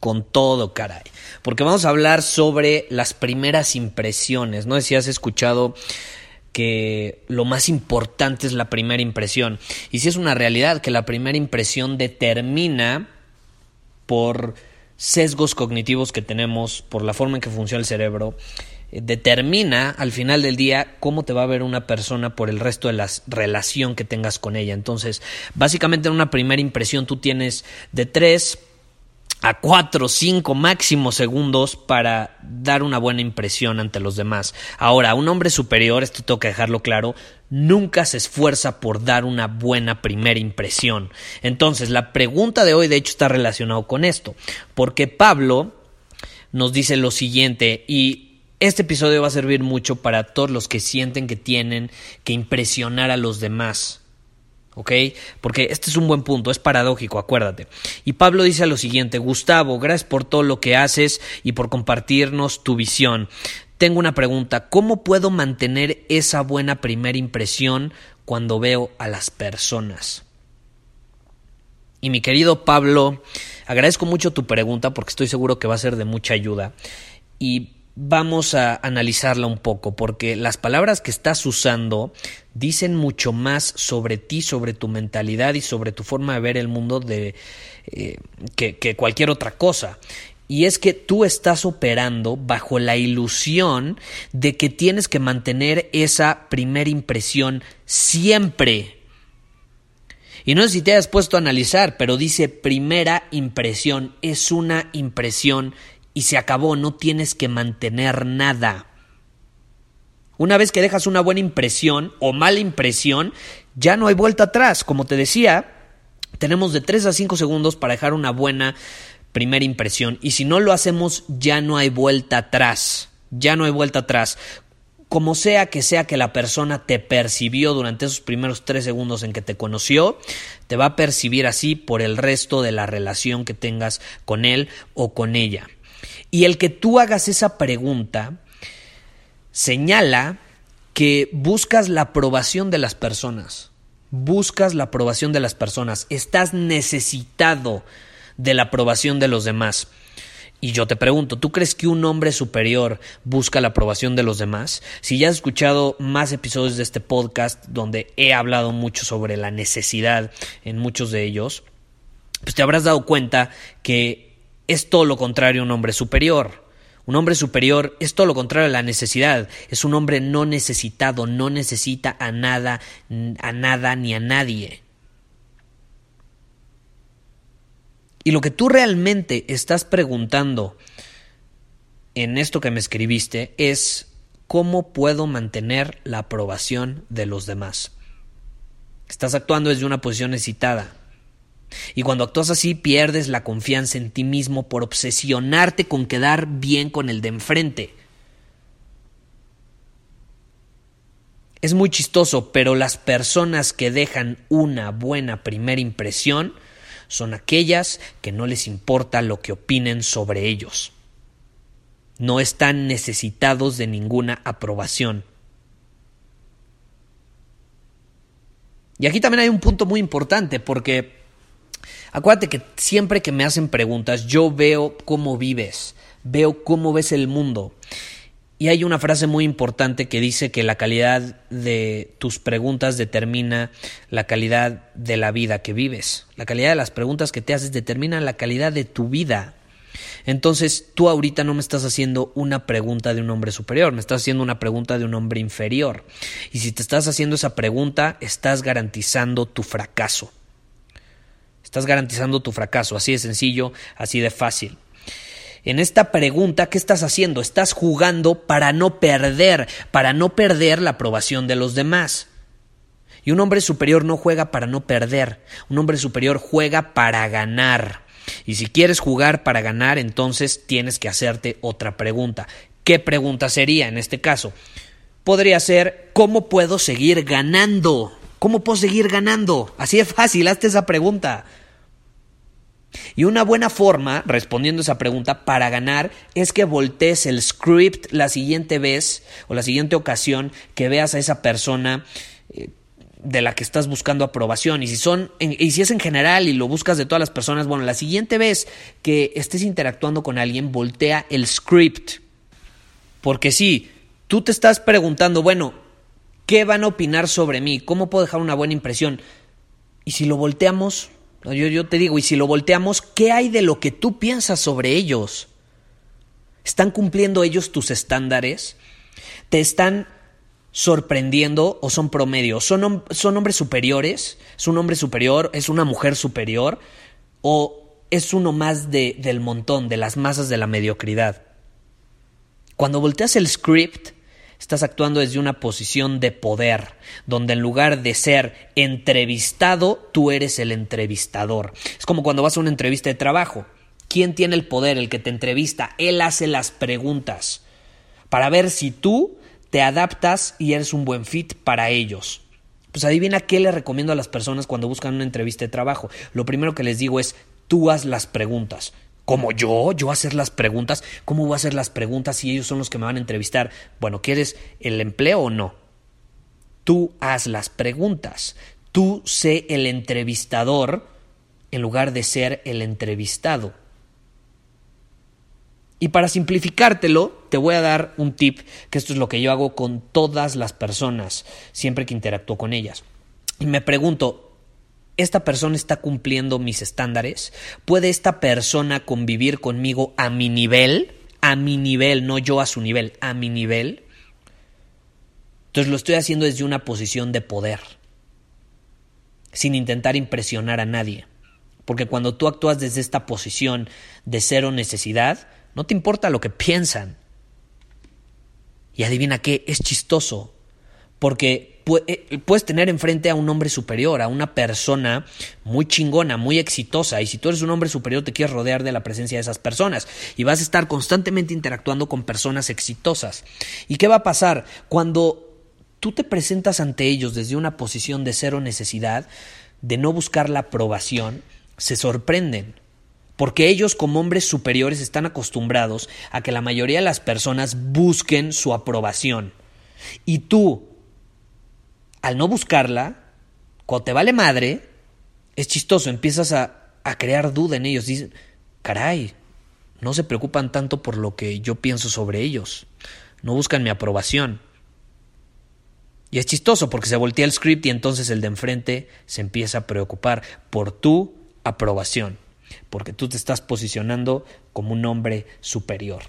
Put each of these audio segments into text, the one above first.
con todo, caray. Porque vamos a hablar sobre las primeras impresiones. No sé si has escuchado que lo más importante es la primera impresión. Y si es una realidad que la primera impresión determina por sesgos cognitivos que tenemos, por la forma en que funciona el cerebro, eh, determina al final del día cómo te va a ver una persona por el resto de la relación que tengas con ella. Entonces, básicamente en una primera impresión tú tienes de tres a cuatro, cinco máximos segundos para dar una buena impresión ante los demás. Ahora, un hombre superior, esto tengo que dejarlo claro, nunca se esfuerza por dar una buena primera impresión. Entonces, la pregunta de hoy, de hecho, está relacionado con esto, porque Pablo nos dice lo siguiente y este episodio va a servir mucho para todos los que sienten que tienen que impresionar a los demás. ¿Ok? Porque este es un buen punto, es paradójico, acuérdate. Y Pablo dice lo siguiente, Gustavo, gracias por todo lo que haces y por compartirnos tu visión. Tengo una pregunta, ¿cómo puedo mantener esa buena primera impresión cuando veo a las personas? Y mi querido Pablo, agradezco mucho tu pregunta porque estoy seguro que va a ser de mucha ayuda. Y vamos a analizarla un poco, porque las palabras que estás usando dicen mucho más sobre ti, sobre tu mentalidad y sobre tu forma de ver el mundo de, eh, que, cualquier otra cosa. Y es que tú estás operando bajo la ilusión de que tienes que mantener esa primera impresión siempre. Y no sé si te has puesto a analizar, pero dice primera impresión, es una impresión y se acabó, no tienes que mantener nada. Una vez que dejas una buena impresión o mala impresión, ya no hay vuelta atrás. Como te decía, tenemos de 3 a 5 segundos para dejar una buena primera impresión. Y si no lo hacemos, ya no hay vuelta atrás. Ya no hay vuelta atrás. Como sea que sea que la persona te percibió durante esos primeros 3 segundos en que te conoció, te va a percibir así por el resto de la relación que tengas con él o con ella. Y el que tú hagas esa pregunta señala que buscas la aprobación de las personas. Buscas la aprobación de las personas. Estás necesitado de la aprobación de los demás. Y yo te pregunto, ¿tú crees que un hombre superior busca la aprobación de los demás? Si ya has escuchado más episodios de este podcast donde he hablado mucho sobre la necesidad en muchos de ellos, pues te habrás dado cuenta que es todo lo contrario a un hombre superior. Un hombre superior es todo lo contrario a la necesidad. Es un hombre no necesitado, no necesita a nada, a nada ni a nadie. Y lo que tú realmente estás preguntando en esto que me escribiste es cómo puedo mantener la aprobación de los demás. Estás actuando desde una posición necesitada. Y cuando actúas así pierdes la confianza en ti mismo por obsesionarte con quedar bien con el de enfrente. Es muy chistoso, pero las personas que dejan una buena primera impresión son aquellas que no les importa lo que opinen sobre ellos. No están necesitados de ninguna aprobación. Y aquí también hay un punto muy importante, porque Acuérdate que siempre que me hacen preguntas, yo veo cómo vives, veo cómo ves el mundo. Y hay una frase muy importante que dice que la calidad de tus preguntas determina la calidad de la vida que vives. La calidad de las preguntas que te haces determina la calidad de tu vida. Entonces tú ahorita no me estás haciendo una pregunta de un hombre superior, me estás haciendo una pregunta de un hombre inferior. Y si te estás haciendo esa pregunta, estás garantizando tu fracaso. Estás garantizando tu fracaso, así de sencillo, así de fácil. En esta pregunta, ¿qué estás haciendo? Estás jugando para no perder, para no perder la aprobación de los demás. Y un hombre superior no juega para no perder, un hombre superior juega para ganar. Y si quieres jugar para ganar, entonces tienes que hacerte otra pregunta. ¿Qué pregunta sería en este caso? Podría ser, ¿cómo puedo seguir ganando? ¿Cómo puedo seguir ganando? Así de fácil, hazte esa pregunta. Y una buena forma, respondiendo esa pregunta, para ganar es que voltees el script la siguiente vez o la siguiente ocasión que veas a esa persona eh, de la que estás buscando aprobación. Y si son, y si es en general y lo buscas de todas las personas, bueno, la siguiente vez que estés interactuando con alguien, voltea el script. Porque si tú te estás preguntando, bueno, ¿qué van a opinar sobre mí? ¿Cómo puedo dejar una buena impresión? Y si lo volteamos, yo, yo te digo, y si lo volteamos, ¿qué hay de lo que tú piensas sobre ellos? ¿Están cumpliendo ellos tus estándares? ¿Te están sorprendiendo o son promedio? ¿Son, son hombres superiores? ¿Es un hombre superior? ¿Es una mujer superior? ¿O es uno más de, del montón, de las masas de la mediocridad? Cuando volteas el script, estás actuando desde una posición de poder, donde en lugar de ser entrevistado, tú eres el entrevistador. Es como cuando vas a una entrevista de trabajo. ¿Quién tiene el poder? El que te entrevista. Él hace las preguntas para ver si tú te adaptas y eres un buen fit para ellos. Pues adivina qué le recomiendo a las personas cuando buscan una entrevista de trabajo. Lo primero que les digo es, tú haz las preguntas. ¿Como yo? ¿Yo hacer las preguntas? ¿Cómo voy a hacer las preguntas si ellos son los que me van a entrevistar? Bueno, ¿quieres el empleo o no? Tú haz las preguntas. Tú sé el entrevistador en lugar de ser el entrevistado. Y para simplificártelo, te voy a dar un tip, que esto es lo que yo hago con todas las personas, siempre que interactúo con ellas. Y me pregunto, ¿esta persona está cumpliendo mis estándares? ¿Puede esta persona convivir conmigo a mi nivel? A mi nivel, no yo a su nivel, a mi nivel. Entonces lo estoy haciendo desde una posición de poder, sin intentar impresionar a nadie. Porque cuando tú actúas desde esta posición de cero necesidad, no te importa lo que piensan. Y adivina qué, es chistoso, porque puedes tener enfrente a un hombre superior, a una persona muy chingona, muy exitosa, y si tú eres un hombre superior te quieres rodear de la presencia de esas personas, y vas a estar constantemente interactuando con personas exitosas. ¿Y qué va a pasar? Cuando tú te presentas ante ellos desde una posición de cero necesidad, de no buscar la aprobación, se sorprenden porque ellos como hombres superiores están acostumbrados a que la mayoría de las personas busquen su aprobación. Y tú, al no buscarla, cuando te vale madre, es chistoso, empiezas a, a crear duda en ellos. Dicen, caray, no se preocupan tanto por lo que yo pienso sobre ellos, no buscan mi aprobación. Y es chistoso porque se voltea el script y entonces el de enfrente se empieza a preocupar por tu aprobación porque tú te estás posicionando como un hombre superior.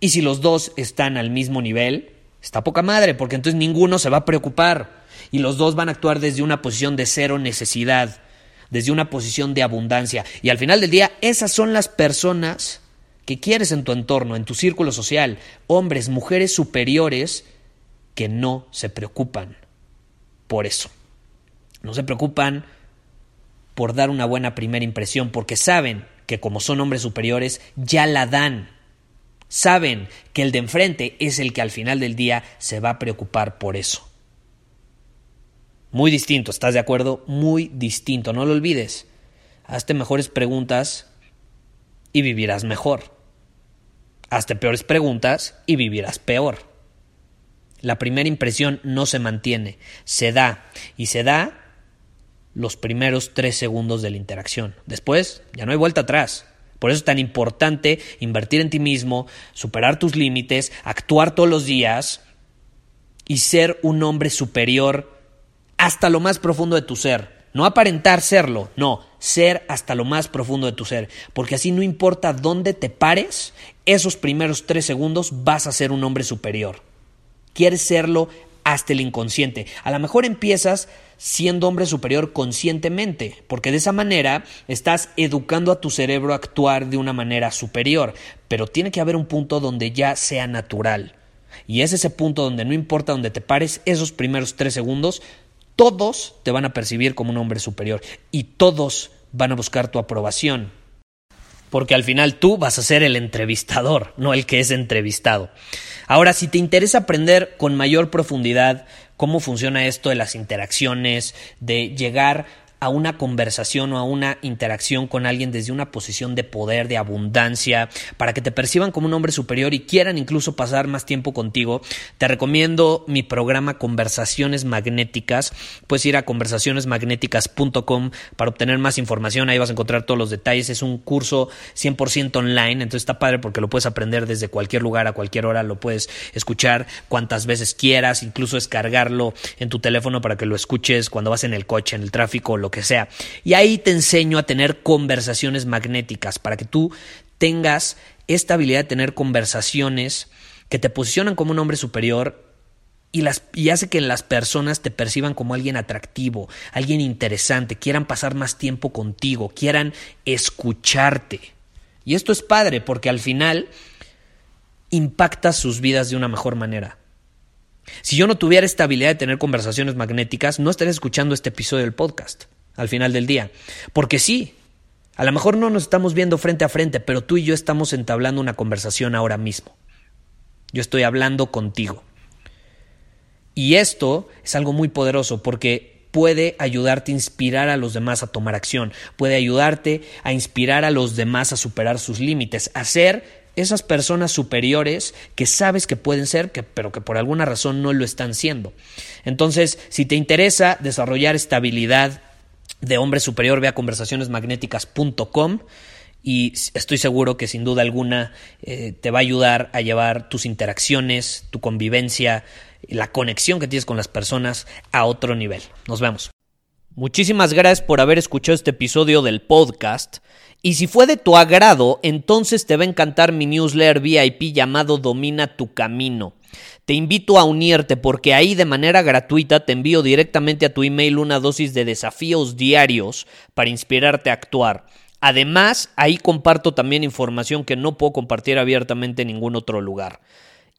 Y si los dos están al mismo nivel, está poca madre, porque entonces ninguno se va a preocupar y los dos van a actuar desde una posición de cero necesidad, desde una posición de abundancia. Y al final del día, esas son las personas que quieres en tu entorno, en tu círculo social, hombres, mujeres superiores que no se preocupan por eso. No se preocupan por dar una buena primera impresión, porque saben que como son hombres superiores, ya la dan. Saben que el de enfrente es el que al final del día se va a preocupar por eso. Muy distinto, ¿estás de acuerdo? Muy distinto, no lo olvides. Hazte mejores preguntas y vivirás mejor. Hazte peores preguntas y vivirás peor. La primera impresión no se mantiene, se da y se da los primeros tres segundos de la interacción. Después ya no hay vuelta atrás. Por eso es tan importante invertir en ti mismo, superar tus límites, actuar todos los días y ser un hombre superior hasta lo más profundo de tu ser. No aparentar serlo, no, ser hasta lo más profundo de tu ser, porque así no importa dónde te pares, esos primeros tres segundos vas a ser un hombre superior. Quieres serlo hasta el inconsciente. A lo mejor empiezas siendo hombre superior conscientemente, porque de esa manera estás educando a tu cerebro a actuar de una manera superior, pero tiene que haber un punto donde ya sea natural. Y es ese punto donde no importa dónde te pares, esos primeros tres segundos, todos te van a percibir como un hombre superior y todos van a buscar tu aprobación. Porque al final tú vas a ser el entrevistador, no el que es entrevistado. Ahora, si te interesa aprender con mayor profundidad cómo funciona esto de las interacciones, de llegar a una conversación o a una interacción con alguien desde una posición de poder, de abundancia, para que te perciban como un hombre superior y quieran incluso pasar más tiempo contigo, te recomiendo mi programa Conversaciones Magnéticas. Puedes ir a conversacionesmagnéticas.com para obtener más información. Ahí vas a encontrar todos los detalles. Es un curso 100% online, entonces está padre porque lo puedes aprender desde cualquier lugar, a cualquier hora, lo puedes escuchar cuantas veces quieras, incluso descargarlo en tu teléfono para que lo escuches cuando vas en el coche, en el tráfico, lo que sea. Y ahí te enseño a tener conversaciones magnéticas para que tú tengas esta habilidad de tener conversaciones que te posicionan como un hombre superior y, las, y hace que las personas te perciban como alguien atractivo, alguien interesante, quieran pasar más tiempo contigo, quieran escucharte. Y esto es padre porque al final impacta sus vidas de una mejor manera. Si yo no tuviera esta habilidad de tener conversaciones magnéticas, no estaría escuchando este episodio del podcast al final del día. Porque sí, a lo mejor no nos estamos viendo frente a frente, pero tú y yo estamos entablando una conversación ahora mismo. Yo estoy hablando contigo. Y esto es algo muy poderoso porque puede ayudarte a inspirar a los demás a tomar acción, puede ayudarte a inspirar a los demás a superar sus límites, a ser esas personas superiores que sabes que pueden ser, que, pero que por alguna razón no lo están siendo. Entonces, si te interesa desarrollar esta habilidad de hombre superior, ve a conversacionesmagnéticas.com y estoy seguro que sin duda alguna eh, te va a ayudar a llevar tus interacciones, tu convivencia, la conexión que tienes con las personas a otro nivel. Nos vemos. Muchísimas gracias por haber escuchado este episodio del podcast. Y si fue de tu agrado, entonces te va a encantar mi newsletter VIP llamado Domina tu Camino. Te invito a unirte porque ahí de manera gratuita te envío directamente a tu email una dosis de desafíos diarios para inspirarte a actuar. Además, ahí comparto también información que no puedo compartir abiertamente en ningún otro lugar.